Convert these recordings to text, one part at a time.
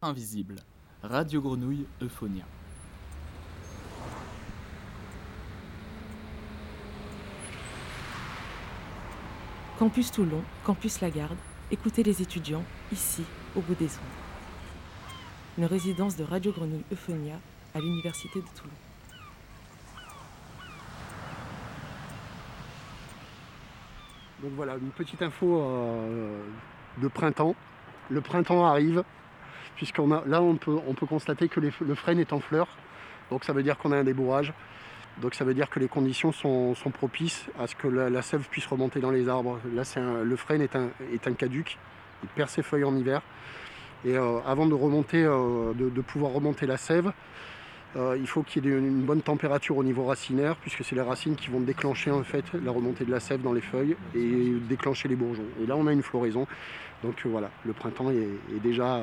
Invisible, Radio Grenouille Euphonia. Campus Toulon, Campus Lagarde, écoutez les étudiants, ici, au bout des ondes. Une résidence de Radio Grenouille Euphonia à l'Université de Toulon. Donc voilà, une petite info euh, de printemps. Le printemps arrive, puisqu'on a là on peut, on peut constater que le frêne est en fleurs. Donc ça veut dire qu'on a un débourrage. Donc ça veut dire que les conditions sont, propices à ce que la, sève puisse remonter dans les arbres. Là un- le frêne est un, caduc, il perd ses feuilles en hiver. Et euh, avant euh, de, pouvoir remonter la sève, euh, il faut qu'il y ait une, bonne température au niveau racinaire, puisque c'est les racines qui vont déclencher en fait la remontée de la sève dans les feuilles et déclencher les bourgeons. Et là, on a une floraison. Donc voilà, le printemps est, déjà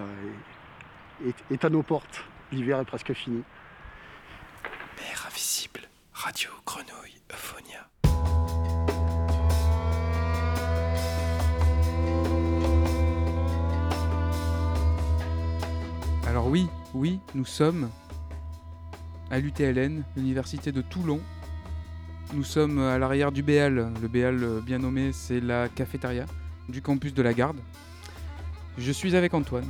est, est à nos portes. L'hiver est presque fini. Mère invisible, Radio Grenouille Euphonia. Alors oui, oui, nous sommes à l'UTLN, l'université de Toulon. Nous sommes à l'arrière du BL. Le BL euh, bien nommé, c'est la cafétéria du campus de la Garde. Je suis avec Antoine,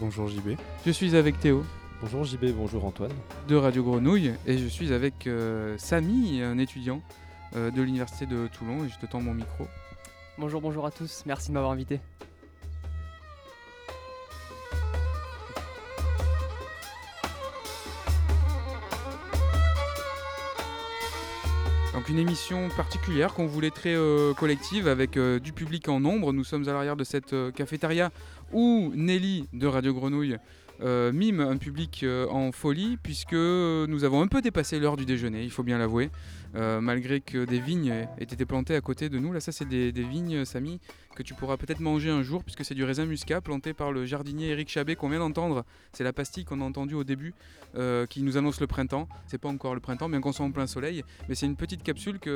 Bonjour JB. je suis avec Théo Bonjour JB, bonjour Antoine. de Radio Grenouille et je suis avec euh, Samy, un étudiant euh, de l'université de Toulon et je te tends mon micro. Bonjour, bonjour à tous, merci de m'avoir invité. Donc une émission particulière qu'on voulait très euh, collective avec euh, du public en nombre. Nous sommes à l'arrière de cette euh, cafétéria où Nelly de Radio Grenouille euh, mime un public euh, en folie puisque nous avons un peu dépassé l'heure du déjeuner, il faut bien l'avouer. Euh, malgré que des vignes aient été plantées à côté de nous. Là, ça, c'est des, des vignes, Samy, que tu pourras peut-être manger un jour, puisque c'est du raisin muscat planté par le jardinier Eric Chabet qu'on vient d'entendre. C'est la pastille qu'on a entendue au début, euh, qui nous annonce le printemps. C'est pas encore le printemps, bien qu'on soit en plein soleil, mais c'est une petite capsule que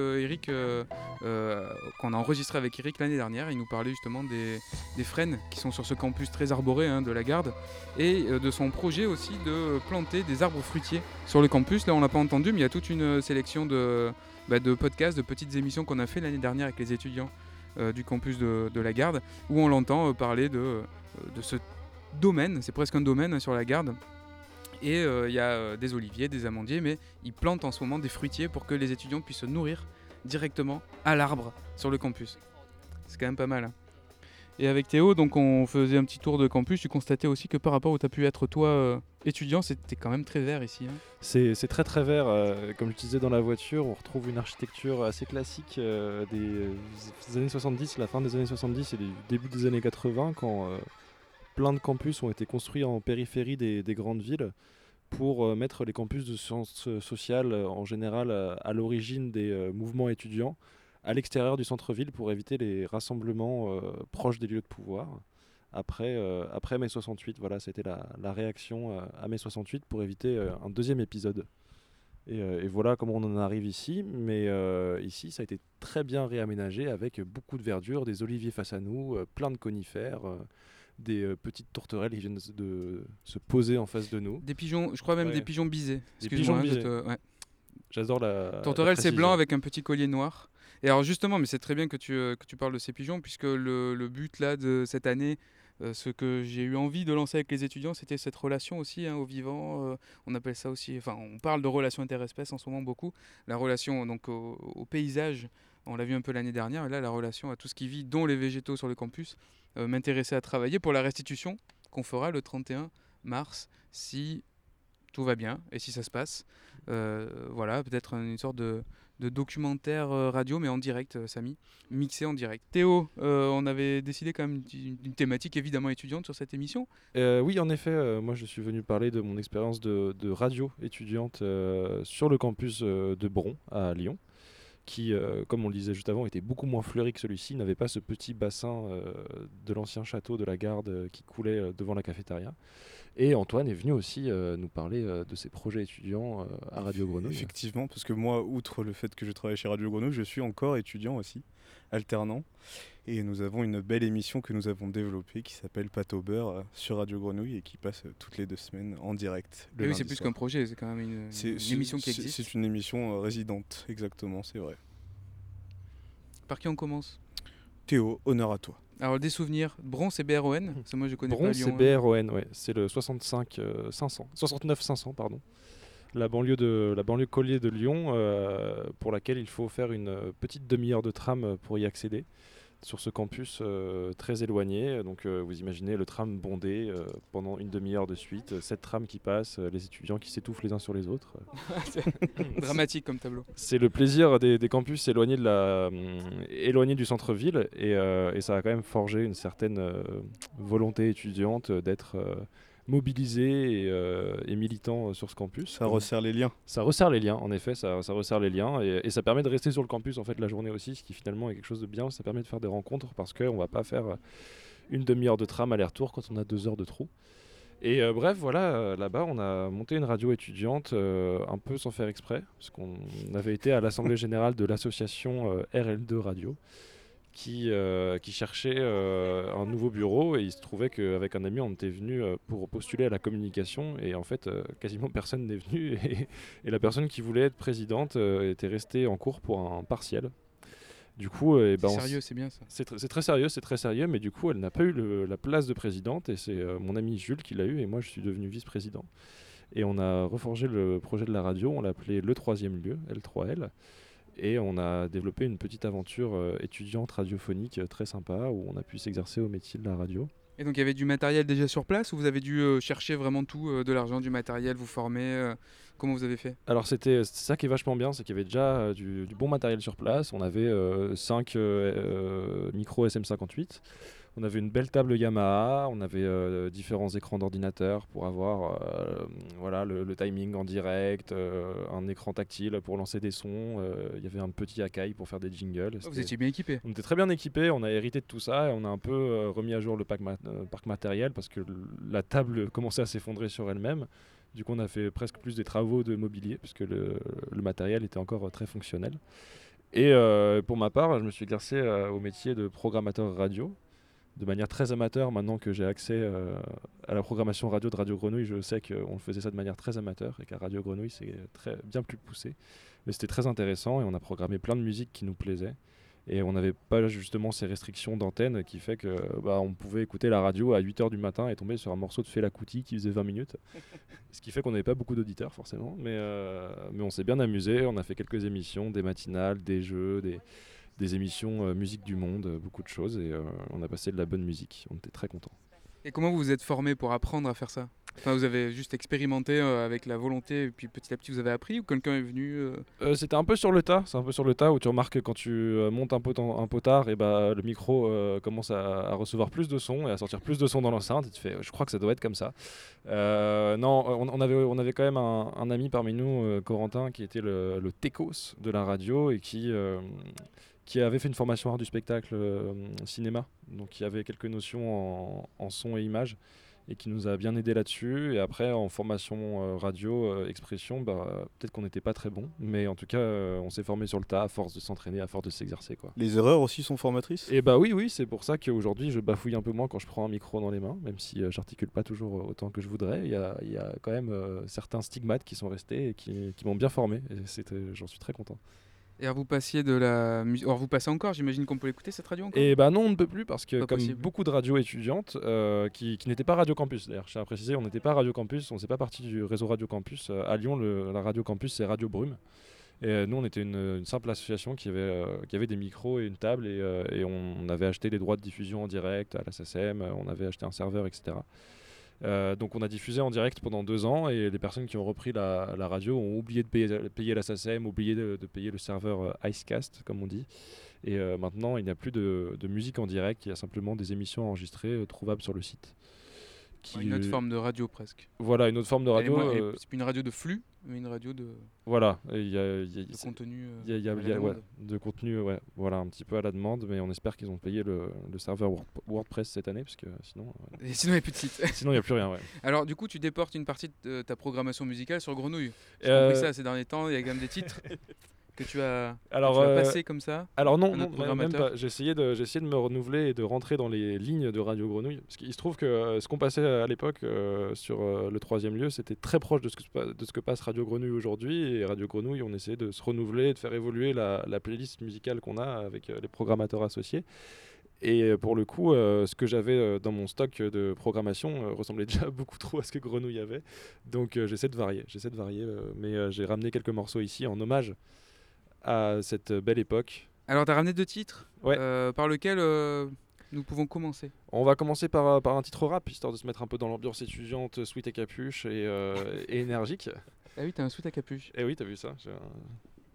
euh, euh, qu'on a enregistrée avec Eric l'année dernière. Il nous parlait justement des, frênes qui sont sur ce campus très arboré hein, de la Garde, et de son projet aussi de planter des arbres fruitiers sur le campus. Là, on l'a pas entendu, mais il y a toute une sélection de, bah, de podcasts, de petites émissions qu'on a fait l'année dernière avec les étudiants du campus de, la Garde, où on l'entend euh, parler de, euh, de ce domaine, c'est presque un domaine hein, sur la Garde. Et euh, il y a euh, des oliviers, des amandiers, mais ils plantent en ce moment des fruitiers pour que les étudiants puissent se nourrir directement à l'arbre sur le campus. C'est quand même pas mal. hein. Et avec Théo, donc on faisait un petit tour de campus, tu constatais aussi que par rapport où tu as pu être toi euh, étudiant, c'était quand même très vert ici. hein. C'est très très vert, euh, comme je disais dans la voiture, on retrouve une architecture assez classique euh, des, années 70, la fin des années 70 et du début des années 80, quand plein de campus ont été construits en périphérie des, des grandes villes pour mettre les campus de sciences sociales en général à l'origine des mouvements étudiants à l'extérieur du centre-ville pour éviter les rassemblements euh, proches des lieux de pouvoir. Après, euh, après mai 68, voilà, c'était la, la réaction euh, à mai 68 pour éviter un deuxième épisode. Et, et voilà comment on en arrive ici. Mais euh, ici, ça a été très bien réaménagé avec beaucoup de verdure, des oliviers face à nous, euh, plein de conifères, euh, des petites tourterelles qui viennent de, se- poser en face de nous. Des pigeons, je crois même Ouais. des pigeons bisés. Des pigeons hein, bisés. ouais. J'adore la. Tourterelle, c'est blanc avec un petit collier noir. Et alors justement, mais c'est très bien que tu, euh, que tu parles de ces pigeons, puisque le, le but là de cette année, euh, ce que j'ai eu envie de lancer avec les étudiants, c'était cette relation aussi hein, au vivant. euh, on appelle ça aussi, enfin, on parle de relation interespèces en ce moment beaucoup. La relation donc au, paysage, on l'a vu un peu l'année dernière, et là la relation à tout ce qui vit, dont les végétaux sur le campus, m'intéressait à travailler pour la restitution qu'on fera le 31 mars si tout va bien et si ça se passe. Voilà, peut-être une sorte de, de documentaire euh, radio, mais en direct, euh, Samy, mixé en direct. Théo, euh, on avait décidé quand même d'une thématique évidemment étudiante sur cette émission. Oui, en effet, moi je suis venu parler de mon expérience de, radio étudiante sur le campus de Bron à Lyon, qui, comme on le disait juste avant, était beaucoup moins fleuri que celui-ci, n'avait pas ce petit bassin de l'ancien château de la garde qui coulait devant la cafétéria. Et Antoine est venu aussi euh, nous parler euh, de ses projets étudiants euh, à Radio Grenouille. Effectivement, parce que moi, outre le fait que je travaille chez Radio Grenouille, je suis encore étudiant aussi, alternant. Et nous avons une belle émission que nous avons développée qui s'appelle Pâte au beurre sur Radio Grenouille et qui passe toutes les deux semaines en direct. le Ah oui, c'est plus qu'un projet, c'est quand même une, émission qui existe. C'est une émission euh, résidente, exactement, c'est vrai. Par qui on commence? Théo, honneur à toi. Alors des souvenirs, Bron c'est BRON, ça moi je connais Bron, pas c'est Lyon. hein. BRON, ouais. C'est le 65 euh, 500, 69 500, pardon. La banlieue de la banlieue Collier de Lyon, euh, pour laquelle il faut faire une euh, petite demi-heure de tram pour y accéder sur ce campus euh, très éloigné. Donc euh, vous imaginez le tram bondé euh, pendant une demi-heure de suite, cette tram qui passe, les étudiants qui s'étouffent les uns sur les autres. C'est Dramatique comme tableau. C'est le plaisir des, des campus éloignés, de la, éloignés du centre-ville et, euh, et ça a quand même forgé une certaine euh, volonté étudiante d'être euh, mobilisé et, euh, et militant euh, sur ce campus. Ça resserre les liens. Ça resserre les liens, en effet, ça, ça resserre les liens et, et ça permet de rester sur le campus en fait la journée aussi, ce qui finalement est quelque chose de bien. Ça permet de faire des rencontres parce qu'on va pas faire euh, une demi-heure de tram aller-retour quand on a deux heures de trou. Et euh, bref, voilà, euh, là-bas, on a monté une radio étudiante euh, un peu sans faire exprès, parce qu'on avait été à l'assemblée générale de l'association euh, RL2 Radio, qui, euh, qui cherchait euh, un nouveau bureau, et il se trouvait qu'avec un ami, on était venu euh, pour postuler à la communication, et en fait, quasiment personne n'est venu, et, et la personne qui voulait être présidente était restée en cours pour un partiel. Du coup, eh ben, C'est s- sérieux, c'est bien ça. c'est tr- c'est très sérieux, c'est très sérieux, mais du coup, elle n'a pas eu le- la place de présidente et c'est mon ami Jules qui l'a eu et moi je suis devenu vice-président. Et on a reforgé le projet de la radio, on l'a appelé le troisième lieu, L3L, et on a développé une petite aventure euh, étudiante radiophonique euh, très sympa où on a pu s'exercer au métier de la radio. Et donc il y avait du matériel déjà sur place ou vous avez dû euh, chercher vraiment tout, euh, de l'argent, du matériel, vous former euh, Comment vous avez fait? Alors c'était c'est ça qui est vachement bien, c'est qu'il y avait déjà du, du bon matériel sur place. On avait 5 micros SM58, on avait une belle table Yamaha, on avait euh, différents écrans d'ordinateur pour avoir euh, voilà, le, le timing en direct, euh, un écran tactile pour lancer des sons, il y avait un petit Akai pour faire des jingles. Oh, Vous étiez bien équipé. on était très bien équipés, on a hérité de tout ça et on a un peu remis à jour le pack parc matériel parce que la table commençait à s'effondrer sur elle-même. Du coup, on a fait presque plus des travaux de mobilier puisque le, le matériel était encore très fonctionnel. Et euh, pour ma part, je me suis exercé euh, au métier de programmateur radio de manière très amateur. Maintenant que j'ai accès euh, à la programmation radio de Radio Grenouille, je sais qu'on faisait ça de manière très amateur et qu'à Radio Grenouille, c'est très, bien plus poussé. Mais c'était très intéressant et on a programmé plein de musique qui nous plaisait. Et on n'avait pas justement ces restrictions d'antenne qui fait que bah, on pouvait écouter la radio à 8h du matin et tomber sur un morceau de Fela Kuti qui faisait 20 minutes. Ce qui fait qu'on n'avait pas beaucoup d'auditeurs forcément, mais, euh, mais on s'est bien amusé. On a fait quelques émissions, des matinales, des jeux, des, des émissions euh, musique du monde, euh, beaucoup de choses et euh, on a passé de la bonne musique. On était très contents. Et comment vous vous êtes formé pour apprendre à faire ça? Enfin, vous avez juste expérimenté euh, avec la volonté et puis petit à petit vous avez appris ou quelqu'un est venu euh, Euh, C'était un peu sur le tas, c'est un peu sur le tas où tu remarques que quand tu montes un, pot un potard, et bah, le micro euh, commence à, à recevoir plus de son et à sortir plus de son dans l'enceinte. Et tu fais, je crois que ça doit être comme ça. Euh, non, on, on avait, on avait quand même un, un ami parmi nous, euh, Corentin, qui était le, le techos de la radio et qui, euh, qui avait fait une formation art du spectacle euh, cinéma, donc qui avait quelques notions en, en son et image et qui nous a bien aidé là-dessus. Et après, en formation euh, radio, euh, expression, bah, peut-être qu'on n'était pas très bon, mais en tout cas, euh, on s'est formé sur le tas à force de s'entraîner, à force de s'exercer. quoi. Les erreurs aussi sont formatrices? Et bah oui, oui, c'est pour ça qu'aujourd'hui, je bafouille un peu moins quand je prends un micro dans les mains, même si j'articule pas toujours autant que je voudrais. Il y a, il y a quand même certains stigmates qui sont restés et qui, qui m'ont bien formé, et j'en suis très content. Et alors vous passiez de la musique. Vous passez encore, j'imagine qu'on peut l'écouter cette radio encore? Et bah non, on ne peut plus parce que Pas comme possible. beaucoup de radios étudiantes euh, qui, qui n'étaient pas Radio Campus, d'ailleurs, je tiens à préciser, on n'était pas Radio Campus, on ne faisait pas partie du réseau Radio Campus. Euh, à Lyon, le- la Radio Campus, c'est Radio Brume. Et euh, nous, on était une, une simple association qui avait, euh, qui avait des micros et une table et, et on avait acheté les droits de diffusion en direct à la euh, on avait acheté un serveur, etc. Euh, donc on a diffusé en direct pendant deux ans et les personnes qui ont repris la, radio ont oublié de payer, la SACEM, oublié de, payer le serveur euh, Icecast, comme on dit. Et euh, maintenant, il n'y a plus de, musique en direct, il y a simplement des émissions enregistrées trouvables sur le site. Qui, Une autre forme de radio presque. Voilà, une autre forme de radio. Euh, C'est plus une radio de flux, mais une radio de, voilà, il y a, y a- de contenu. de contenu, ouais, voilà, un petit peu à la demande, mais on espère qu'ils ont payé le, le serveur Word- WordPress cette année, parce que sinon, euh, Et sinon il n'y a plus de site. sinon il n'y a plus rien. Ouais. Alors du coup tu déportes une partie de ta programmation musicale sur Grenouille. J'ai Euh, compris ça ces derniers temps, il y a quand même des titres que tu as, que Alors, tu as euh, passé comme ça Alors non, non même- pas. J'ai essayé, de, j'ai essayé de me renouveler et de rentrer dans les lignes de Radio Grenouille. Parce qu'il se trouve que euh, ce qu'on passait à l'époque euh, sur euh, le troisième lieu, c'était très proche de ce, que, de ce que passe Radio Grenouille aujourd'hui. Et Radio Grenouille, on essayait de se renouveler, de faire évoluer la, la playlist musicale qu'on a avec les programmateurs associés. Et pour le coup, euh, ce que j'avais euh, dans mon stock de programmation euh, ressemblait déjà beaucoup trop à ce que Grenouille avait. Donc j'essaie de varier, j'essaie de varier. mais j'ai ramené quelques morceaux ici en hommage à cette belle époque. Alors, tu as ramené deux titres Ouais. euh, par lesquels euh, nous pouvons commencer. On va commencer par, euh, par un titre rap, histoire de se mettre un peu dans l'ambiance étudiante, sweet et capuche et, euh, et énergique. Ah oui, tu as un sweat à capuche. Eh oui, t'as vu ça j'ai un-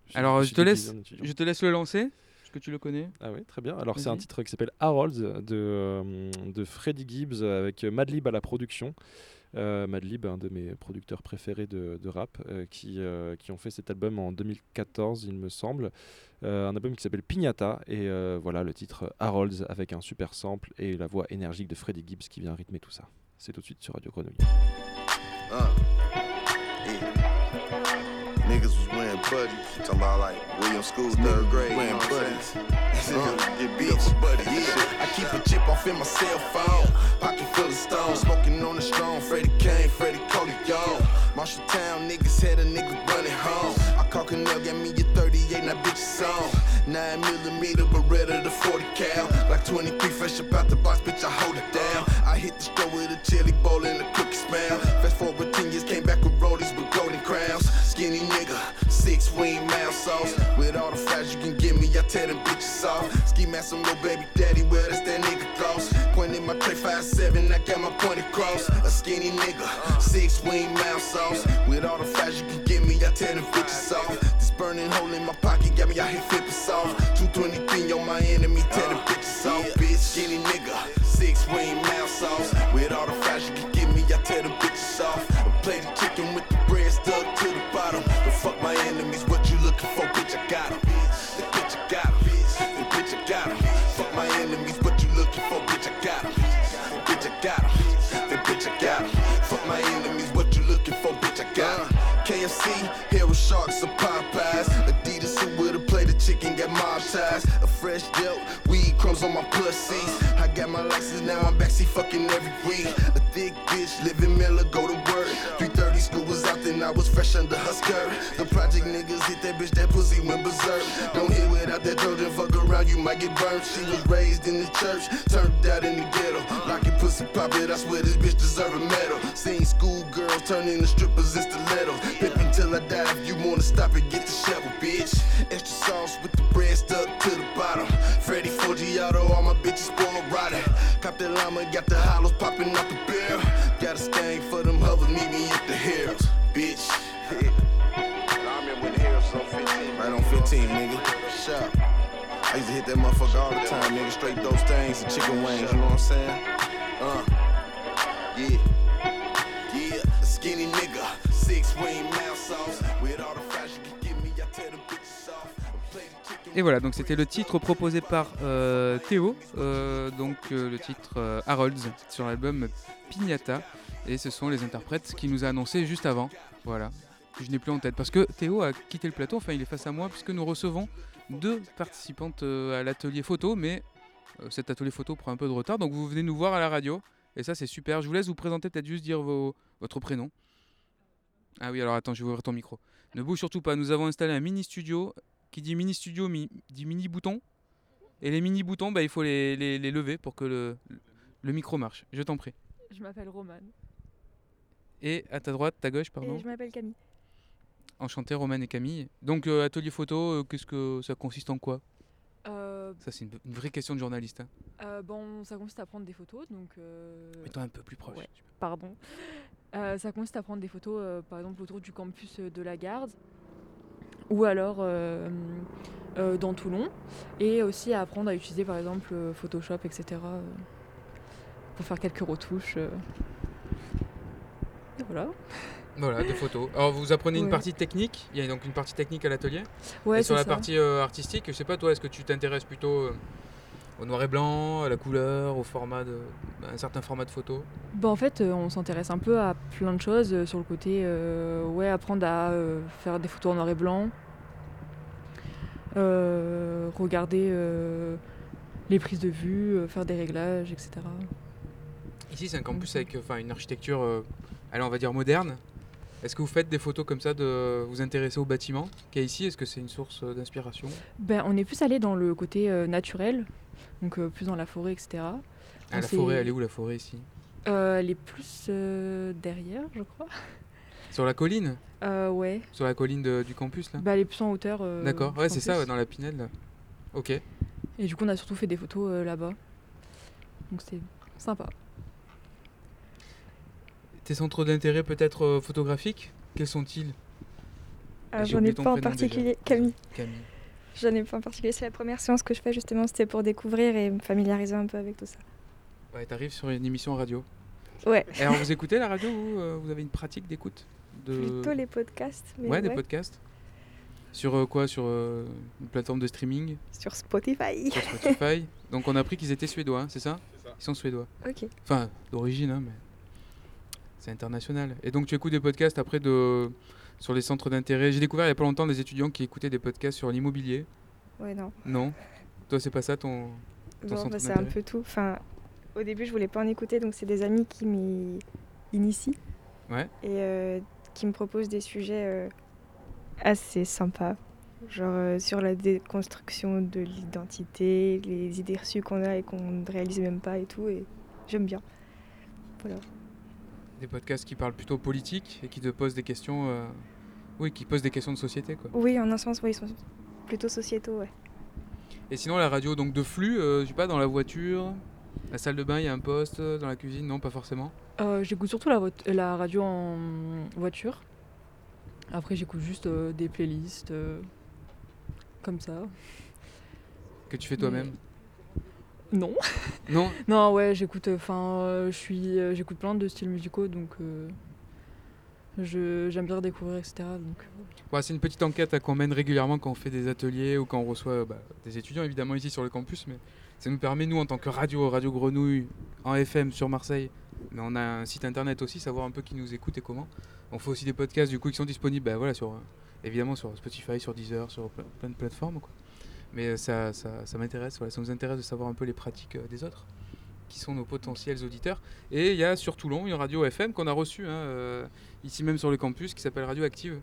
j'ai- Alors, je te laisse-. Je te laisse le lancer. Est-ce que tu le connais Ah oui, très bien. Alors c'est un titre qui s'appelle Harold de, de Freddie Gibbs avec Madlib à la production. Euh, Madlib, un de mes producteurs préférés de, de rap, euh, qui, euh, qui ont fait cet album en 2014, il me semble. Euh, un album qui s'appelle Pignata. Et euh, voilà le titre Harold's avec un super sample et la voix énergique de Freddie Gibbs qui vient rythmer tout ça. C'est tout de suite sur Radio Grenouille. Uh, yeah. Niggas was wearing buddies. Talking about like William School, third grade. Wearing buddies. Uh, get. Yeah. I keep a chip off in my cell phone. Pocket full of stones. Marshalltown niggas had a nigga running home. I call Canel, got me a 38, now bitch is on. 9 millimeter Beretta, the 40 cal. Like 23 fresh up out the box, bitch, I hold it down. I hit the store with a chili bowl and a cookie smell. Fast forward 10 years, came back with rollies with golden crowns. Skinny nigga, six wing mouth sauce. With all the fries you can give me, I tear them bitches off. Ski mask on little baby daddy, well, that's that nigga close. Pointing my tray 5'7, I got my point across. A skinny nigga, 10 and 50 off. This burning hole in my pocket got me out here 50 off. Thick bitch, living Miller, go to work. 330 school was out, then I was fresh under her skirt. The project niggas hit that bitch, that pussy went berserk. Don't hit without that Trojan, fuck around, you might get burned. She was raised in the church, turned out in the ghetto. Lock it, pussy pop it, I swear this bitch deserve a medal. Seen school girls turn into strippers in stilettos. Pimp until I die, if you wanna stop it, get the shovel, bitch. Extra sauce with the bread stuck to the bottom. Cop the llama, got the hollows popping out the barrel. Got a stain for them hovers, meet me at the hills, bitch. I remember when the Harris was on 15. Right on 15, nigga. Shop. I used to hit that motherfucker all the time, nigga. Straight those things and chicken wings, you know what I'm saying? Uh. Yeah. Yeah. Skinny nigga. Six wing mouth sauce. Et voilà, donc c'était le titre proposé par euh, Théo, euh, donc euh, le titre Harold's sur l'album Pignata. Et ce sont les interprètes qui nous a annoncé juste avant. Voilà, je n'ai plus en tête. Parce que Théo a quitté le plateau, enfin il est face à moi, puisque nous recevons deux participantes à l'atelier photo, mais cet atelier photo prend un peu de retard, donc vous venez nous voir à la radio. Et ça c'est super. Je vous laisse vous présenter, peut-être juste dire vos- votre prénom. Ah oui, alors attends, je vais ouvrir ton micro. Ne bouge surtout pas, nous avons installé un mini studio qui dit mini studio mi- dit mini bouton. Et les mini boutons, bah, il faut les, les- les lever pour que le, le micro marche. Je t'en prie. Je m'appelle Romane. Et à ta droite, ta gauche, pardon. Et je m'appelle Camille. Enchanté, Romaine et Camille. Donc, euh, atelier photo, euh, qu'est-ce que ça consiste en quoi? Euh, Ça, c'est une, une vraie question de journaliste. hein. euh, bon, ça consiste à prendre des photos, donc. euh, Mets-toi un peu plus proche. ouais, pardon. Euh, ça consiste à prendre des photos, euh, par exemple, autour du campus de la Garde, ou alors euh, euh, dans Toulon, et aussi à apprendre à utiliser, par exemple, euh, Photoshop, etc., pour faire quelques retouches. Et voilà. Voilà, des photos. Alors, vous apprenez une partie technique. Il y a donc une partie technique à l'atelier. Ouais, et sur la ça. partie artistique, je sais pas, toi, est-ce que tu t'intéresses plutôt au noir et blanc, à la couleur, au format de. à un certain format de photo Bah, en fait, euh, on s'intéresse un peu à plein de choses euh, sur le côté, euh, ouais, apprendre à euh, faire des photos en noir et blanc, euh, regarder les prises de vue, faire des réglages, etc. Ici, c'est un campus avec une architecture, on va dire moderne. Est-ce que vous faites des photos comme ça de vous intéresser au bâtiment qu'il y a ici? Est-ce que c'est une source d'inspiration? Ben, on est plus allé dans le côté naturel, donc euh, plus dans la forêt, etc. Ah, La forêt, elle est où la forêt ici? Euh, Elle est plus euh, derrière, je crois. Sur la colline? Euh, ouais. Sur la colline de- du campus là? Bah, elle est plus en hauteur. euh, D'accord, ouais, c'est ça, ouais, dans la pinède là. Ok. Et du coup, on a surtout fait des photos euh, là-bas. Donc c'est sympa. Tes centres d'intérêt peut-être euh, photographiques? Quels sont-ils? Ah, J'en ai pas en déjà. particulier. Camille. Camille. J'en ai pas en particulier. C'est la première séance que je fais justement. C'était pour découvrir et me familiariser un peu avec tout ça. Ouais, t'arrives sur une émission radio. Ouais. Et alors, vous écoutez la radio ou euh, vous avez une pratique d'écoute de... Plutôt les podcasts. mais Ouais, des podcasts. Sur euh, quoi? Sur euh, une plateforme de streaming? Sur Spotify. Sur Spotify. Donc on a appris qu'ils étaient suédois, hein, c'est ça Ils sont suédois. Ok. Enfin, d'origine, hein, mais c'est international. Et donc tu écoutes des podcasts après de sur les centres d'intérêt. J'ai découvert il y a pas longtemps des étudiants qui écoutaient des podcasts sur l'immobilier. Ouais, non. Non Toi, c'est pas ça ton, ton centre bah, c'est un peu tout. Enfin, au début, je voulais pas en écouter, donc c'est des amis qui m'y initient Ouais. et euh, qui me proposent des sujets euh, assez sympas. Genre euh, sur la déconstruction de l'identité, les idées reçues qu'on a et qu'on ne réalise même pas et tout. Et j'aime bien. Voilà. Des podcasts qui parlent plutôt politique et qui te posent des questions. euh, Oui, qui posent des questions de société, quoi. Oui, en un sens, oui, ils sont plutôt sociétaux, ouais. Et sinon, la radio donc de flux, euh, je sais pas, dans la voiture, la salle de bain, il y a un poste, euh, dans la cuisine, non, pas forcément? Euh, j'écoute surtout la, radio en voiture. Après, j'écoute juste euh, des playlists euh, comme ça. Que tu fais toi-même? Non. Non Non, ouais, j'écoute. Enfin, je suis, euh, j'écoute plein de styles musicaux, donc euh, je j'aime bien découvrir, etc. Donc euh, Ouais, c'est une petite enquête qu'on mène régulièrement quand on fait des ateliers ou quand on reçoit euh, bah, des étudiants évidemment ici sur le campus, mais ça nous permet nous en tant que radio, Radio Grenouille, en FM sur Marseille, mais on a un site internet aussi, savoir un peu qui nous écoute et comment. On fait aussi des podcasts du coup qui sont disponibles, bah, voilà, sur, euh, évidemment sur Spotify, sur Deezer, sur plein, plein de plateformes. Quoi. Mais euh, ça, ça, m'intéresse, voilà, ça nous intéresse de savoir un peu les pratiques euh, des autres qui sont nos potentiels auditeurs. Et il y a sur Toulon une radio FM qu'on a reçue hein, euh, ici même sur le campus qui s'appelle Radio Active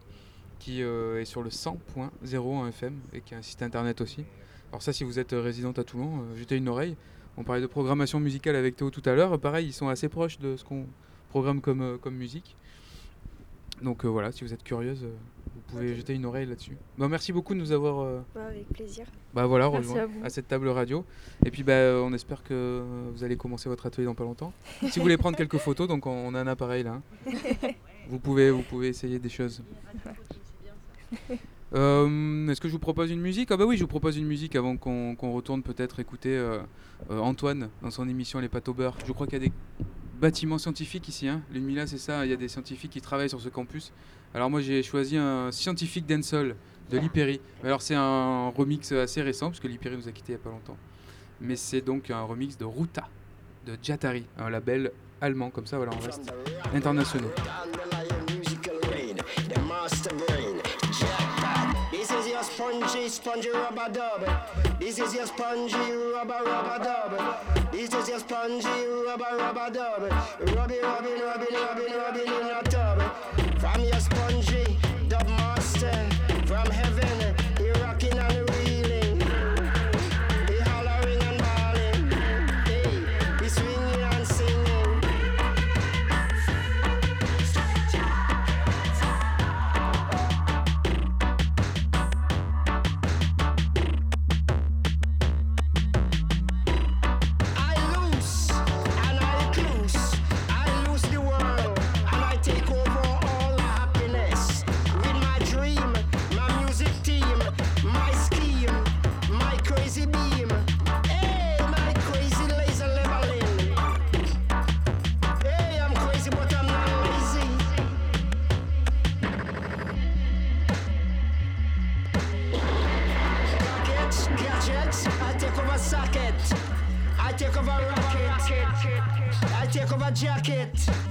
qui est sur le 100.0 en FM et qui a un site internet aussi. Alors ça, si vous êtes résidente à Toulon, jetez une oreille. On parlait de programmation musicale avec Théo tout à l'heure. Pareil, ils sont assez proches de ce qu'on programme comme, comme musique. Donc voilà, si vous êtes curieuse, vous pouvez jeter une oreille là-dessus. Bon, merci beaucoup de nous avoir euh, Ouais, avec plaisir. bah voilà, rejoint à cette table radio. Et puis bah, on espère que vous allez commencer votre atelier dans pas longtemps. si vous voulez prendre quelques photos, donc on, a un appareil là. hein. vous, pouvez, vous pouvez essayer des choses. Euh, Est-ce que je vous propose une musique? Ah bah oui, je vous propose une musique avant qu'on qu'on retourne peut-être écouter euh, euh, Antoine dans son émission Les pâtes au beurre. Je crois qu'il y a des bâtiments scientifiques ici. Hein. L'UNMILA, c'est ça. Il y a des scientifiques qui travaillent sur ce campus. Alors moi, j'ai choisi un scientifique dancehall de Liperi. Mais Alors c'est un remix assez récent parce que Liperi nous a quittés il n'y a pas longtemps. Mais c'est donc un remix de Ruta de Jatari, un label allemand comme ça. Voilà, on reste internationaux. The master brain, jackpot. This is your spongy, spongy rubber dub. This is your spongy rubber rubber dub. This is your spongy rubber rubber dub. Rubbing, rubbing, rubbing, rubbing, rubbing in your tub. From your spongy dub master, from heaven, jacket.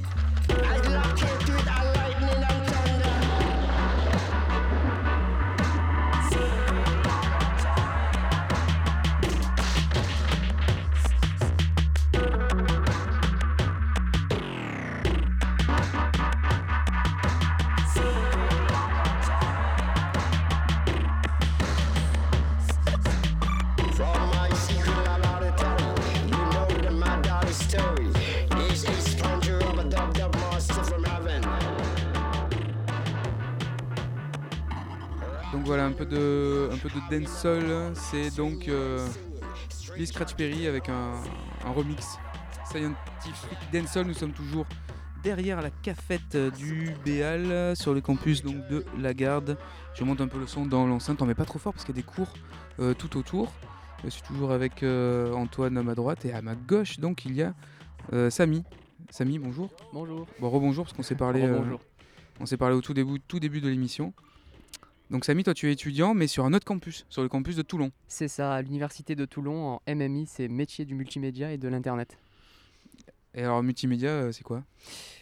De, un peu de dancehall. C'est donc euh, Lee Scratch Perry avec un, un remix Scientific Dancehall. Nous sommes toujours derrière la cafette du Béal sur le campus donc de la Garde. Je monte un peu le son dans l'enceinte, on met pas trop fort parce qu'il y a des cours euh, tout autour. Je suis toujours avec euh, Antoine à ma droite et à ma gauche donc il y a euh, Samy. Samy, bonjour. Bonjour. Bon, rebonjour parce qu'on s'est parlé. on s'est parlé au tout début, tout début de l'émission. Donc Samy, toi tu es étudiant mais sur un autre campus, sur le campus de Toulon. C'est ça, à l'université de Toulon en MMI, c'est métier du multimédia et de l'internet. Et alors multimédia, euh, c'est quoi?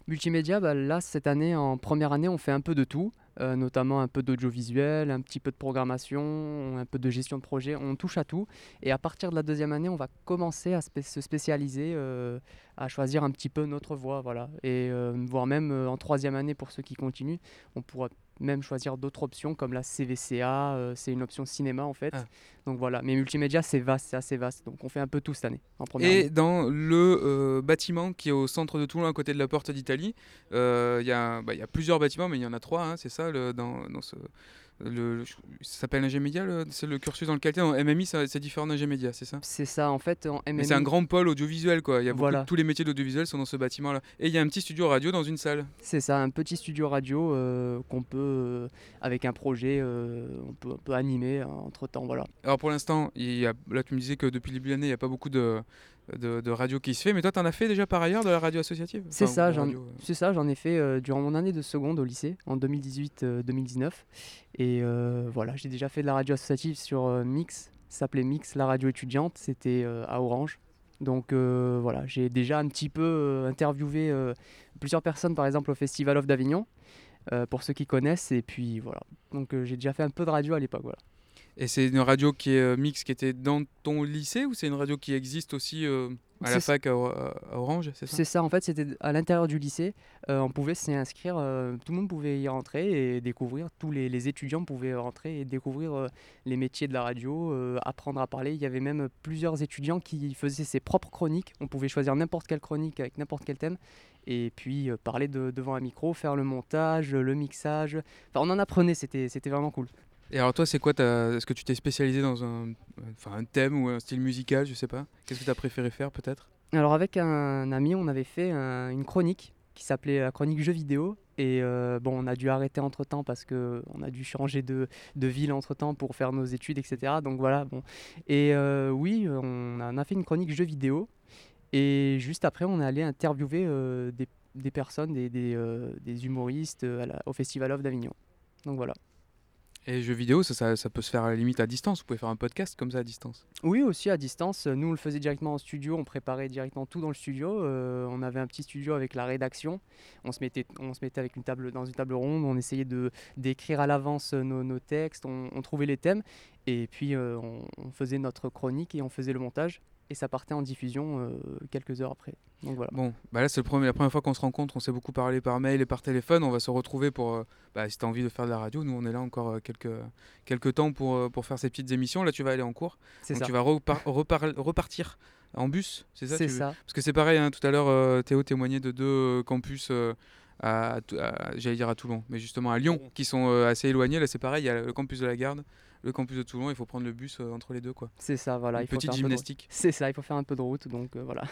Multimédia, bah, là cette année, en première année, on fait un peu de tout, euh, notamment un peu d'audiovisuel, un petit peu de programmation, un peu de gestion de projet, on touche à tout. Et à partir de la deuxième année, on va commencer à spé- se spécialiser, euh, à choisir un petit peu notre voie, voilà. Et euh, voire même euh, en troisième année pour ceux qui continuent, on pourra même choisir d'autres options comme la CVCA, euh, c'est une option cinéma en fait. Ah. Donc voilà, mais multimédia c'est vaste, c'est assez vaste, donc on fait un peu tout cette année en première Et année. dans le euh, bâtiment qui est au centre de Toulon, à côté de la porte d'Italie, euh, il y, a- bah, il y a plusieurs bâtiments, mais il y en a trois, hein, c'est ça, le- dans, dans ce, le, le- ça s'appelle Ingémédia, le- c'est le cursus dans lequel tu es. En MMI, c'est différent d'Ingémédia, c'est ça? C'est ça, en fait, en MMI. c'est un grand pôle audiovisuel, quoi. Il y a Voilà. tous les métiers d'audiovisuel sont dans ce bâtiment-là. Et il y a un petit studio radio dans une salle. C'est ça, un petit studio radio euh, qu'on peut, euh, avec un projet, euh, on, peut, on peut animer entre temps, voilà. Alors pour l'instant, là tu me disais que depuis le début de l'année, il n'y a pas beaucoup de, de, de radio qui se fait, mais toi tu en as fait déjà par ailleurs de la radio associative? C'est ça, j'en euh. c'est ça, j'en ai fait euh, durant mon année de seconde au lycée, en 2018-2019. Et euh, voilà, j'ai déjà fait de la radio associative sur Mix, ça s'appelait Mix, la radio étudiante, c'était à Orange. Donc voilà, j'ai déjà un petit peu interviewé plusieurs personnes, par exemple au Festival of d'Avignon, pour ceux qui connaissent. Et puis voilà, donc j'ai déjà fait un peu de radio à l'époque, voilà. Et c'est une radio qui est euh, mixte, qui était dans ton lycée, ou c'est une radio qui existe aussi euh, à la fac à, Orange, c'est ça? Ça, en fait, c'était à l'intérieur du lycée. Euh, on pouvait s'y inscrire, euh, tout le monde pouvait y rentrer et découvrir. Tous les, les étudiants pouvaient rentrer et découvrir les métiers de la radio, apprendre à parler. Il y avait même plusieurs étudiants qui faisaient ses propres chroniques. On pouvait choisir n'importe quelle chronique avec n'importe quel thème et puis parler de- devant un micro, faire le montage, le mixage. Enfin, on en apprenait, c'était vraiment cool. Et alors toi, c'est quoi Est-ce que tu t'es spécialisé dans un, enfin, un thème ou un style musical, je sais pas? Qu'est-ce que tu as préféré faire peut-être? Alors avec un ami, on avait fait un- une chronique qui s'appelait la chronique jeux vidéo. Et euh, bon, on a dû arrêter entre temps parce que on a dû changer de, de ville entre temps pour faire nos études, etc. Donc voilà, bon. Et euh, oui, on a, fait une chronique jeux vidéo. Et juste après, on est allé interviewer euh, des, des personnes, des, des, humoristes au Festival of d'Avignon. Donc voilà. Et jeux vidéo, ça, ça, peut se faire à la limite à distance. Vous pouvez faire un podcast comme ça à distance. Oui, aussi à distance. Nous, on le faisait directement en studio. On préparait directement tout dans le studio. Euh, on avait un petit studio avec la rédaction. On se mettait, on se mettait avec une table, dans une table ronde. On essayait de d'écrire à l'avance nos, nos textes. On, trouvait les thèmes. Et puis, euh, on faisait notre chronique et on faisait le montage. Et ça partait en diffusion euh, quelques heures après. Donc voilà. Bon, bah là c'est la première fois qu'on se rencontre, on s'est beaucoup parlé par mail et par téléphone, on va se retrouver pour, euh, bah, si tu as envie de faire de la radio, nous on est là encore euh, quelques, quelques temps pour, euh, pour faire ces petites émissions, là tu vas aller en cours, C'est donc ça. tu vas repar- repar- repartir en bus, c'est ça C'est tu veux ça. Parce que c'est pareil, hein, tout à l'heure euh, Théo témoignait de deux euh, campus, euh, à, j'allais dire à Toulon, mais justement à Lyon, qui sont euh, assez éloignés, là c'est pareil, il y a le campus de la Garde, le campus de Toulon, il faut prendre le bus euh, entre les deux quoi. C'est ça, voilà. Une il faut petite faire gymnastique. C'est ça, il faut faire un peu de route. Donc euh, voilà.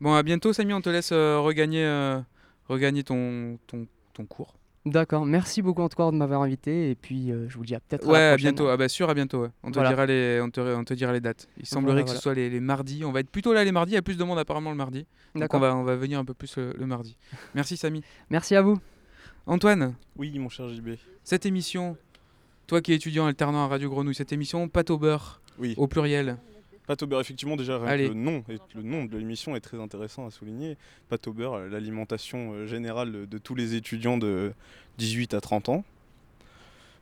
Bon, à bientôt Samy, on te laisse euh, regagner, euh, regagner ton, ton, ton cours. D'accord. Merci beaucoup encore de m'avoir invité. Et puis, euh, je vous dis à peut-être à Ouais, la à prochaine. bientôt. Ah bah sûr, à bientôt. ouais. On te Voilà. dira les, on te, on te dira les dates. Il semblerait Voilà, que ce soit les, les mardis. On va être plutôt là les mardis. Il y a plus de monde apparemment le mardi. Donc D'accord. on va, on va venir un peu plus le, le mardi. Merci Samy. Merci à vous. Antoine. Oui, mon cher JB. Cette émission, toi qui es étudiant alternant à Radio Grenouille, cette émission pâte au beurre. Oui. Au pluriel. Pâte au beurre, effectivement, déjà, Allez. le nom, et le nom de l'émission est très intéressant à souligner. Pâte au beurre, l'alimentation euh, générale de tous les étudiants de 18 à 30 ans.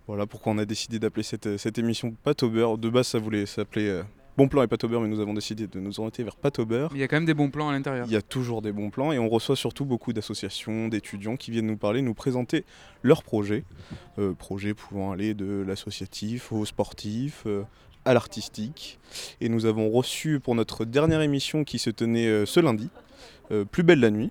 Voilà pourquoi on a décidé d'appeler cette, euh, cette émission Pâte au beurre. De base, ça voulait s'appeler euh, Bon plan et beurre, mais nous avons décidé de nous orienter vers. Mais il y a quand même des bons plans à l'intérieur. Il y a toujours des bons plans et on reçoit surtout beaucoup d'associations, d'étudiants qui viennent nous parler, nous présenter leurs projets. Euh, projets pouvant aller de l'associatif au sportif, euh, à l'artistique. Et nous avons reçu pour notre dernière émission qui se tenait euh, ce lundi, Plus belle la nuit,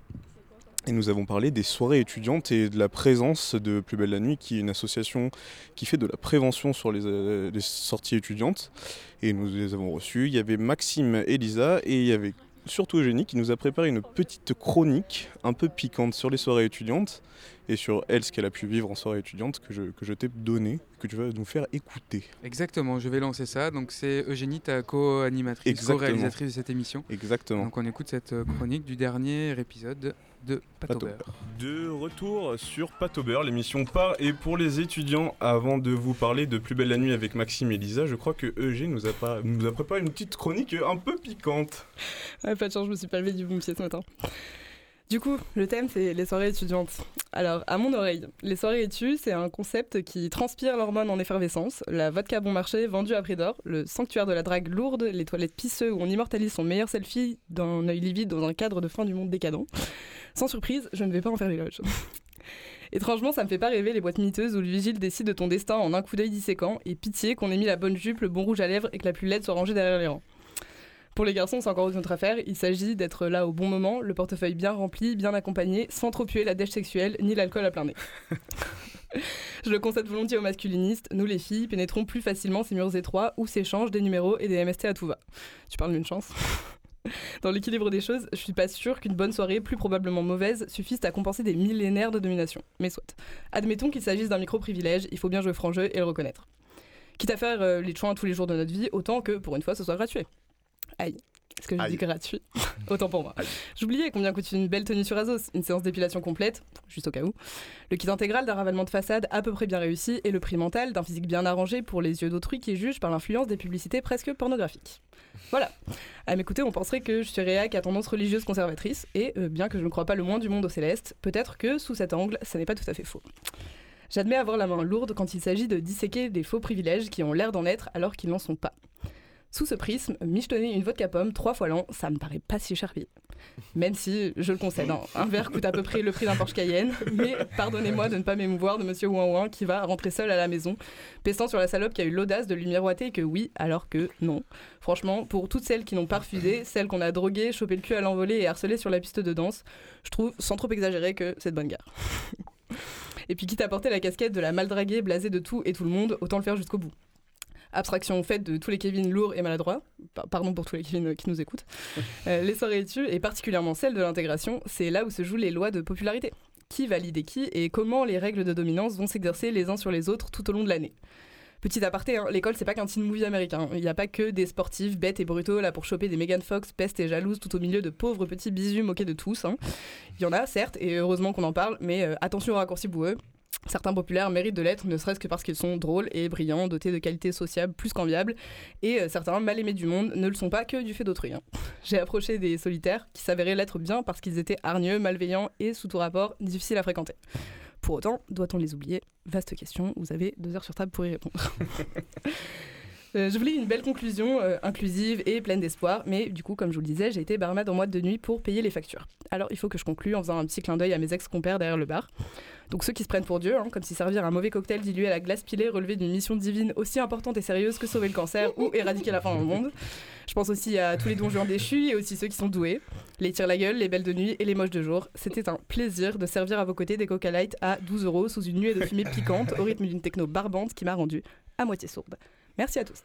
Et nous avons parlé des soirées étudiantes et de la présence de Plus Belle la Nuit, qui est une association qui fait de la prévention sur les, euh, les sorties étudiantes. Et nous les avons reçus. Il y avait Maxime et Lisa et il y avait surtout Eugénie qui nous a préparé une petite chronique un peu piquante sur les soirées étudiantes et sur elle, ce qu'elle a pu vivre en soirée étudiante que je, que je t'ai donné, que tu vas nous faire écouter. Exactement, je vais lancer ça. Donc c'est Eugénie, ta co-animatrice, co-réalisatrice de cette émission. Exactement. Donc on écoute cette euh, chronique du dernier épisode de beurre. De retour sur beurre, l'émission part et pour les étudiants, avant de vous parler de Plus belle la nuit avec Maxime et Lisa, je crois que Eugénie nous a, pas- nous a préparé une petite chronique un peu piquante. Ouais, pas de chance, je me suis pas levée du bon pied ce matin. Du coup, le thème, c'est les soirées étudiantes. Alors, à mon oreille, les soirées études, c'est un concept qui transpire l'hormone en effervescence, la vodka bon marché vendue à prix d'or, le sanctuaire de la drague lourde, les toilettes pisseux où on immortalise son meilleur selfie d'un œil livide dans un cadre de fin du monde décadent. Sans surprise, je ne vais pas en faire l'éloge. Étrangement, ça me fait pas rêver les boîtes miteuses où le vigile décide de ton destin en un coup d'œil disséquant et pitié qu'on ait mis la bonne jupe, le bon rouge à lèvres et que la plus laide soit rangée derrière les rangs. Pour les garçons, c'est encore une autre affaire. Il s'agit d'être là au bon moment, le portefeuille bien rempli, bien accompagné, sans trop puer la dèche sexuelle ni l'alcool à plein nez. Je le concède volontiers aux masculinistes. Nous, les filles, pénétrons plus facilement ces murs étroits où s'échangent des numéros et des MST à tout va. Tu parles d'une chance. Dans l'équilibre des choses, je suis pas sûre qu'une bonne soirée, plus probablement mauvaise, suffise à compenser des millénaires de domination. Mais soit. Admettons qu'il s'agisse d'un micro-privilège, il faut bien jouer franc jeu et le reconnaître. Quitte à faire euh, les chouins tous les jours de notre vie, autant que pour une fois ce soit gratuit. Aïe. Est-ce que je Aïe. dis gratuit Autant pour moi. J'oubliais combien coûte une belle tenue sur Azos, une séance d'épilation complète, juste au cas où, le kit intégral d'un ravalement de façade à peu près bien réussi et le prix mental d'un physique bien arrangé pour les yeux d'autrui qui jugent par l'influence des publicités presque pornographiques. Voilà. À m'écouter, on penserait que je suis réac à tendance religieuse conservatrice, et euh, bien que je ne crois pas le moins du monde au céleste, peut-être que sous cet angle, ça n'est pas tout à fait faux. J'admets avoir la main lourde quand il s'agit de disséquer des faux privilèges qui ont l'air d'en être alors qu'ils n'en sont pas. Sous ce prisme, michetonner une vodka pomme trois fois l'an, ça me paraît pas si cher. Même si, je le concède, hein, un verre coûte à peu près le prix d'un Porsche Cayenne, mais pardonnez-moi de ne pas m'émouvoir de monsieur Ouin Ouin qui va rentrer seul à la maison, pestant sur la salope qui a eu l'audace de lui miroiter que oui, alors que non. Franchement, pour toutes celles qui n'ont pas refusé, celles qu'on a droguées, chopé le cul à l'envolée et harcelées sur la piste de danse, je trouve, sans trop exagérer, que c'est de bonne gare. Et puis quitte à porter la casquette de la mal draguée, blasée de tout et tout le monde, autant le faire jusqu'au bout. Abstraction faite de tous les Kevin lourds et maladroits, Pa- pardon pour tous les Kevin euh, qui nous écoutent. Euh, les soirées études, et particulièrement celle de l'intégration, c'est là où se jouent les lois de popularité. Qui valide qui et comment les règles de dominance vont s'exercer les uns sur les autres tout au long de l'année. Petit aparté, hein, l'école c'est pas qu'un teen movie américain. Il n'y a pas que des sportifs bêtes et brutaux là pour choper des Megan Fox, pestes et jalouses tout au milieu de pauvres petits bisous moqués de tous. hein. Il y en a certes, et heureusement qu'on en parle, mais euh, attention aux raccourcis boueux. Certains populaires méritent de l'être, ne serait-ce que parce qu'ils sont drôles et brillants, dotés de qualités sociables plus qu'enviables, et euh, certains mal aimés du monde ne le sont pas que du fait d'autrui. hein. J'ai approché des solitaires qui s'avéraient l'être bien parce qu'ils étaient hargneux, malveillants et sous tout rapport difficiles à fréquenter. Pour autant, doit-on les oublier? Vaste question, vous avez deux heures sur table pour y répondre. Euh, je voulais une belle conclusion, euh, inclusive et pleine d'espoir, mais du coup, comme je vous le disais, j'ai été barmaid en moite de nuit pour payer les factures. Alors, il faut que je conclue en faisant un petit clin d'œil à mes ex-compères derrière le bar. Donc, ceux qui se prennent pour Dieu, hein, comme si servir un mauvais cocktail dilué à la glace pilée relevait d'une mission divine aussi importante et sérieuse que sauver le cancer ou éradiquer la faim dans le monde. Je pense aussi à tous les donjons déchus et aussi ceux qui sont doués, les tire la gueule, les belles de nuit et les moches de jour. C'était un plaisir de servir à vos côtés des Coca Light à 12 euros sous une nuée de fumée piquante au rythme d'une techno barbante qui m'a rendue à moitié sourde. Merci à tous.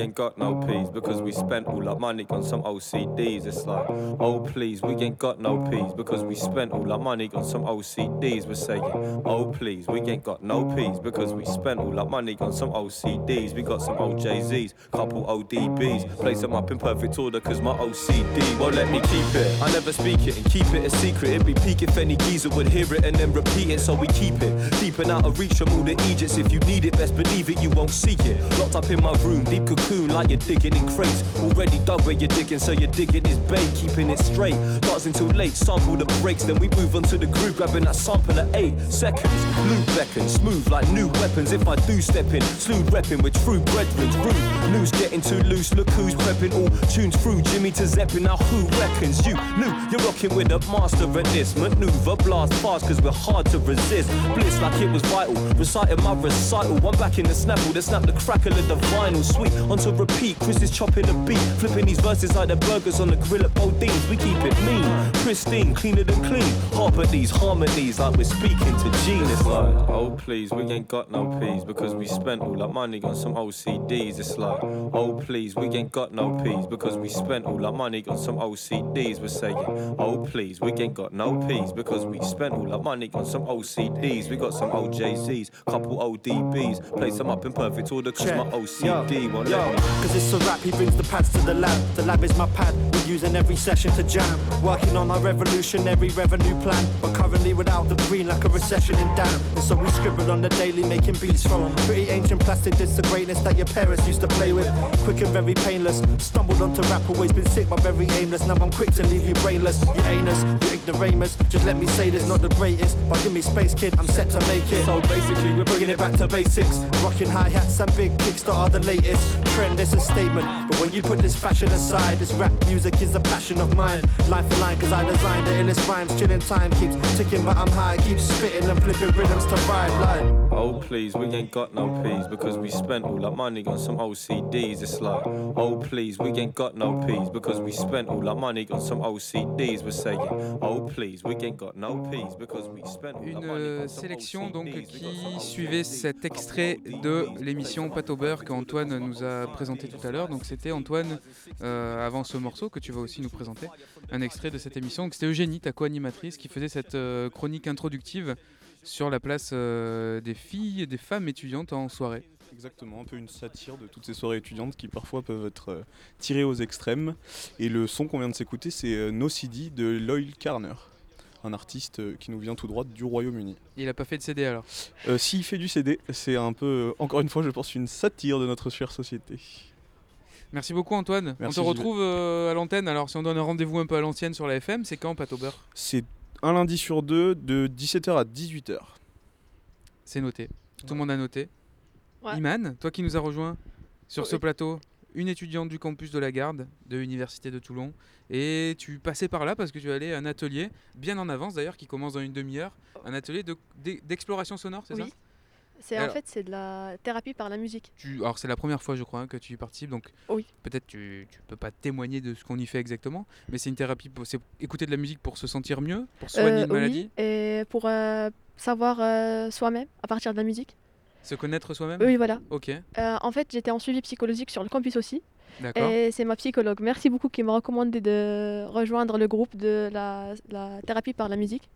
Ain't got no peas because we spent all our money on some OCDs. It's like, oh please, we ain't got no peas because we spent all our money on some OCDs. We're saying, oh please, we ain't got no peas because we spent all our money on some OCDs. We got some OJZs, couple ODBs. Place them up in perfect order cause my OCD won't let me keep it. I never speak it and keep it a secret. It'd be peak if any geezer would hear it and then repeat it. So we keep it deep and out of reach from all the Egypts. If you need it, best believe it, you won't seek it. Locked up in my room room, deep cocoon like you're digging in crates. Already dug where you're digging, so you're digging his bait, keeping it straight. Darts until late, sample the breaks, then we move on to the group, grabbing that sample at eight seconds. Loop beckons, smooth like new weapons. If I do step in, slew repping with true brethren's rude. News getting too loose, look who's prepping. All tunes through Jimmy to Zeppin. Now who reckons you knew you're rocking with a master at this maneuver? Blast fast, cause we're hard to resist. Bliss like it was vital, reciting my recital. One back in the snapple, then snap the crackle of the vinyl. Sweet onto repeat, Chris is chopping a beat. Flipping these verses like the burgers on the grill at Bodines. We keep it mean, pristine, cleaner than clean. Harp at these harmonies like we're speaking to Gene. It's like, oh please, we ain't got no peas because we spent all that money on some OCDs. It's like, oh please, we ain't got no peas because we spent all that money on some OCDs. We're saying, oh please, we ain't got no peas because we spent all that money on some OCDs. We got some OJZs, couple ODBs, play them up in perfect order cause my OCD won't let Cause it's a rap, he brings the pads to the lab. The lab is my pad, we're using every session to jam. Working on our revolutionary revenue plan, but currently without the green like a recession in damn. And so we scribble on the daily, making beats from pretty ancient plastic. This the greatness that your parents used to play with. Quick and very painless. Stumbled onto rap, always been sick, but very aimless. Now I'm quick to leave you brainless. You anus, you ignoramus. Just let me say this, not the greatest, but give me space, kid. I'm set to make it. So basically, we're bringing it back to basics. Rocking hi hats and big kicks that are the latest. Trend is a statement, but when you put this fashion aside, this rap music is a passion of mine. For line, cause I designed the illest rhymes. Chilling time keeps ticking, but I'm high. Keep spitting and flipping rhythms to vibe like. Oh please, we ain't got no peas because we spent all that money on some OCDs. It's like, oh please, we ain't got no peas because we spent all that money on some OCDs. We're saying, oh please, we ain't got no peas because we spent all that Une money on some sélection donc OCDs. qui suivait cet extrait de l'émission Pâte au beurre qu'Antoine nous a présenté tout à l'heure. Donc c'était Antoine, euh, avant ce morceau que tu vas aussi nous présenter, un extrait de cette émission. C'était Eugénie, ta co-animatrice, qui faisait cette euh, chronique introductive sur la place euh, des filles et des femmes étudiantes en soirée. Exactement, un peu une satire de toutes ces soirées étudiantes qui parfois peuvent être tirées aux extrêmes. Et le son qu'on vient de s'écouter, c'est No CD de Loyal Carner, un artiste qui nous vient tout droit du Royaume-Uni. Il a pas fait de CD alors? Euh, S'il fait du CD, c'est un peu, encore une fois, je pense, une satire de notre chère société. Merci beaucoup Antoine. Merci, On te retrouve euh, à l'antenne. Alors si on donne un rendez-vous un peu à l'ancienne sur la FM, c'est quand Pâte au beurre C'est un lundi sur deux, de 17h à 18h. C'est noté. Tout le monde a noté. Ouais. Iman, toi qui nous as rejoint sur ce Oui. plateau, une étudiante du campus de la Garde de l'Université de Toulon, et tu passais par là parce que tu allais à un atelier, bien en avance d'ailleurs, qui commence dans une demi-heure, un atelier de- d'e- d'exploration sonore, c'est ça? Oui. C'est en fait c'est de la thérapie par la musique. Tu- alors c'est la première fois je crois hein, que tu y participes, donc Oui. peut-être tu, tu peux pas témoigner de ce qu'on y fait exactement, mais c'est une thérapie, pour, c'est écouter de la musique pour se sentir mieux, pour soigner Euh, une maladie, Oui, et pour euh, savoir euh, soi-même à partir de la musique. se connaître soi-même? Oui, voilà. Ok, en fait, j'étais en suivi psychologique sur le campus aussi. d'accord. Et c'est ma psychologue, merci beaucoup, qui m'a recommandé de rejoindre le groupe de la, la thérapie par la musique.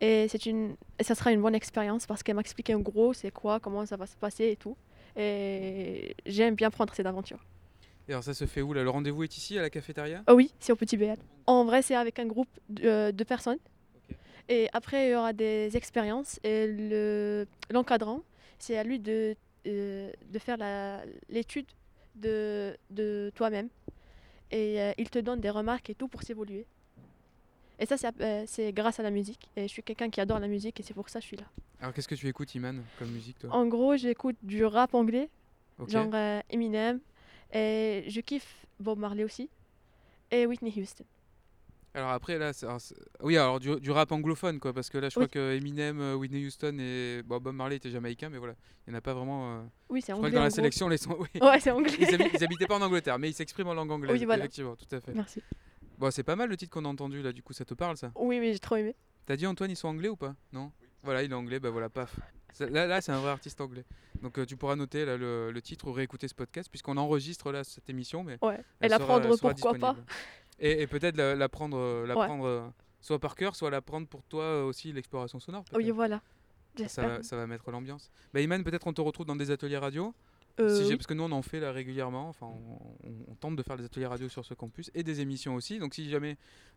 Et c'est une, et ça sera une bonne expérience parce qu'elle m'a expliqué en gros c'est quoi, comment ça va se passer et tout. Et j'aime bien prendre cette aventure. Et alors ça se fait où là? Le rendez-vous est ici à la cafétéria? Ah oui, c'est au Petit BL. En vrai, c'est avec un groupe de, euh, de personnes. Et après, il y aura des expériences. Et le- l'encadrant, c'est à lui de, euh, de faire la- l'étude de, de toi-même. Et euh, il te donne des remarques et tout pour s'évoluer. Et ça, c'est euh, c'est grâce à la musique. Et je suis quelqu'un qui adore la musique et c'est pour ça que je suis là. Alors qu'est-ce que tu écoutes Iman comme musique toi? En gros, j'écoute du rap anglais, genre euh, Eminem. Et je kiffe Bob Marley aussi. Et Whitney Houston. Alors après là, alors, oui alors du, du rap anglophone quoi, parce que là je Oui. crois que Eminem, euh, Whitney Houston et bon, Bob Marley était jamaïcain, mais voilà, il n'y en a pas vraiment. euh, Oui, c'est Je crois anglais, que dans la gros. sélection les sont. oui. Ouais, c'est anglais. Ils, ils habitaient pas en Angleterre, mais ils s'expriment en langue anglaise. Oui, voilà. Effectivement, tout à fait. Merci. Bon, c'est pas mal le titre qu'on a entendu là. Du coup, ça te parle ça? Oui, oui, j'ai trop aimé. T'as dit Antoine, ils sont anglais ou pas? Non? Voilà, il est anglais. Bah voilà, paf. Là, là c'est un vrai artiste anglais. Donc euh, tu pourras noter là, le, le titre ou réécouter ce podcast puisqu'on enregistre là cette émission, mais Ouais. elle Et la sera- prendre, elle sera pourquoi pas. Et, et peut-être la, la prendre, euh, la Ouais. euh, soit par cœur, soit la prendre pour toi aussi l'exploration sonore. Oui, voilà. Ça, ça va mettre l'ambiance. Bah Iman, peut-être on te retrouve dans des ateliers radio? Euh, Si j'ai- oui. Parce que nous on en fait là régulièrement, enfin on, on- on tente de faire des ateliers radio sur ce campus et des émissions aussi. Donc si jamais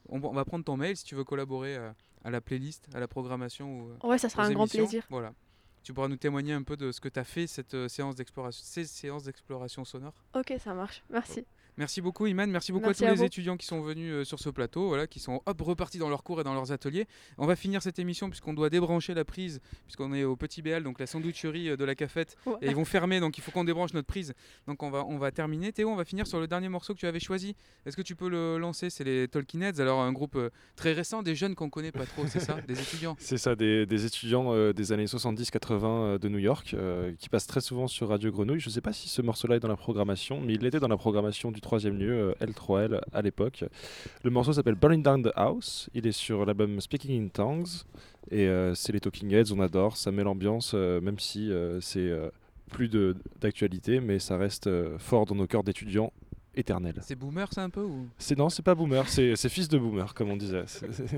on, va- on va prendre ton mail si tu veux collaborer euh, à la playlist, à la programmation ou euh, Ouais, ça sera un grand plaisir. Voilà. tu pourras nous témoigner un peu de ce que tu as fait cette séance d'exploration, ces séances d'exploration sonore. Ok, ça marche. Merci. Merci beaucoup Iman, merci beaucoup Merci à à tous les étudiants qui sont venus euh, sur ce plateau, voilà, qui sont hop repartis dans leurs cours et dans leurs ateliers. On va finir cette émission puisqu'on doit débrancher la prise, puisqu'on est au Petit BL, donc la sandwicherie euh, de la cafette, Ouais. et ils vont fermer, donc il faut qu'on débranche notre prise. Donc on va, on va terminer. Théo, on va finir sur le dernier morceau que tu avais choisi. Est-ce que tu peux le lancer? C'est les Heads, alors un groupe euh, très récent, des jeunes qu'on connaît pas trop, c'est ça? Des étudiants C'est ça, des, des étudiants euh, des années 70-80 euh, de New York euh, qui passent très souvent sur Radio Grenouille. Je ne sais pas si ce morceau-là est dans la programmation, mais il était dans la programmation du troisième lieu, euh, L3L, à l'époque. Le morceau s'appelle Burning Down the House. Il est sur l'album Speaking in Tongues. Et euh, c'est les Talking Heads, on adore. Ça met l'ambiance, euh, même si euh, c'est euh, plus d'actualité, mais ça reste euh, fort dans nos cœurs d'étudiants éternels. C'est boomer, ça un peu ou? C'est non, c'est pas boomer, c'est fils de boomer, comme on disait.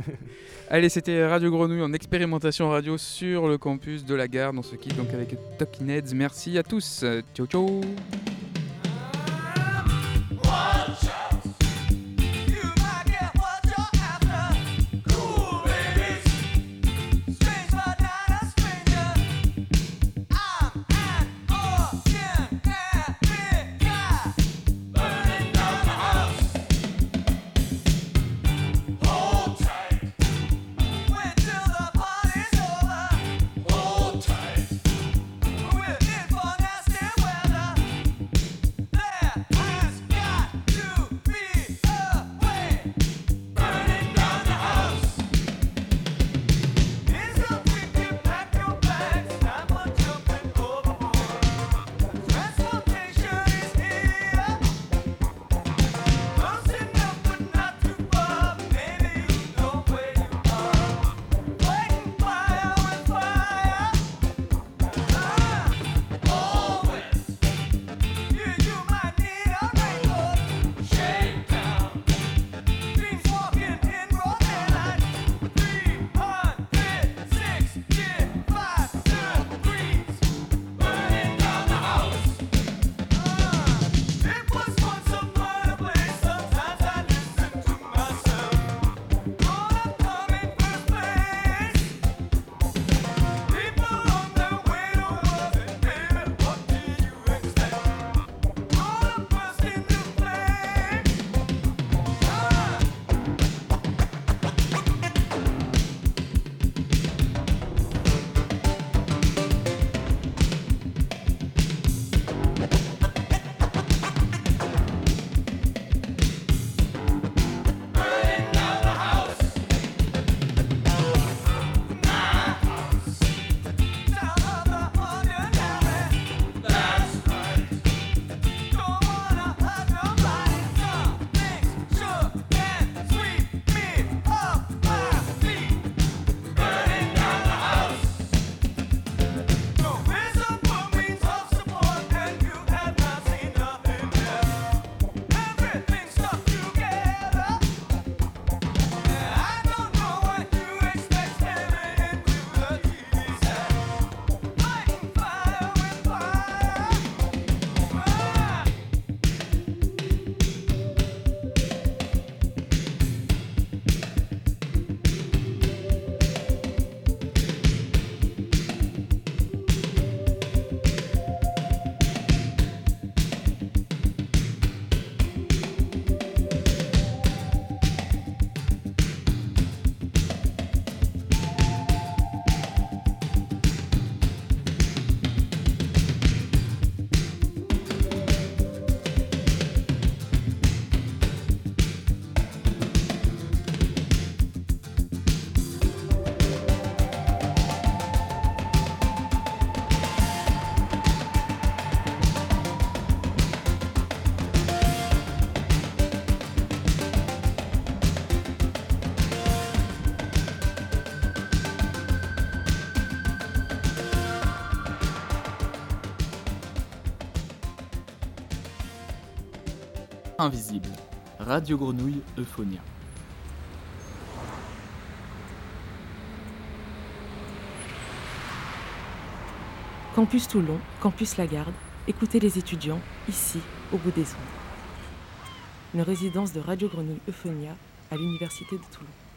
Allez, c'était Radio Grenouille en expérimentation radio sur le campus de la gare. On se quitte donc avec Talking Heads. Merci à tous. Euh, Ciao, ciao. Invisible. Radio Grenouille Euphonia. Campus Toulon, Campus Lagarde, écoutez les étudiants, ici, au bout des ondes. Une résidence de Radio Grenouille Euphonia à l'Université de Toulon.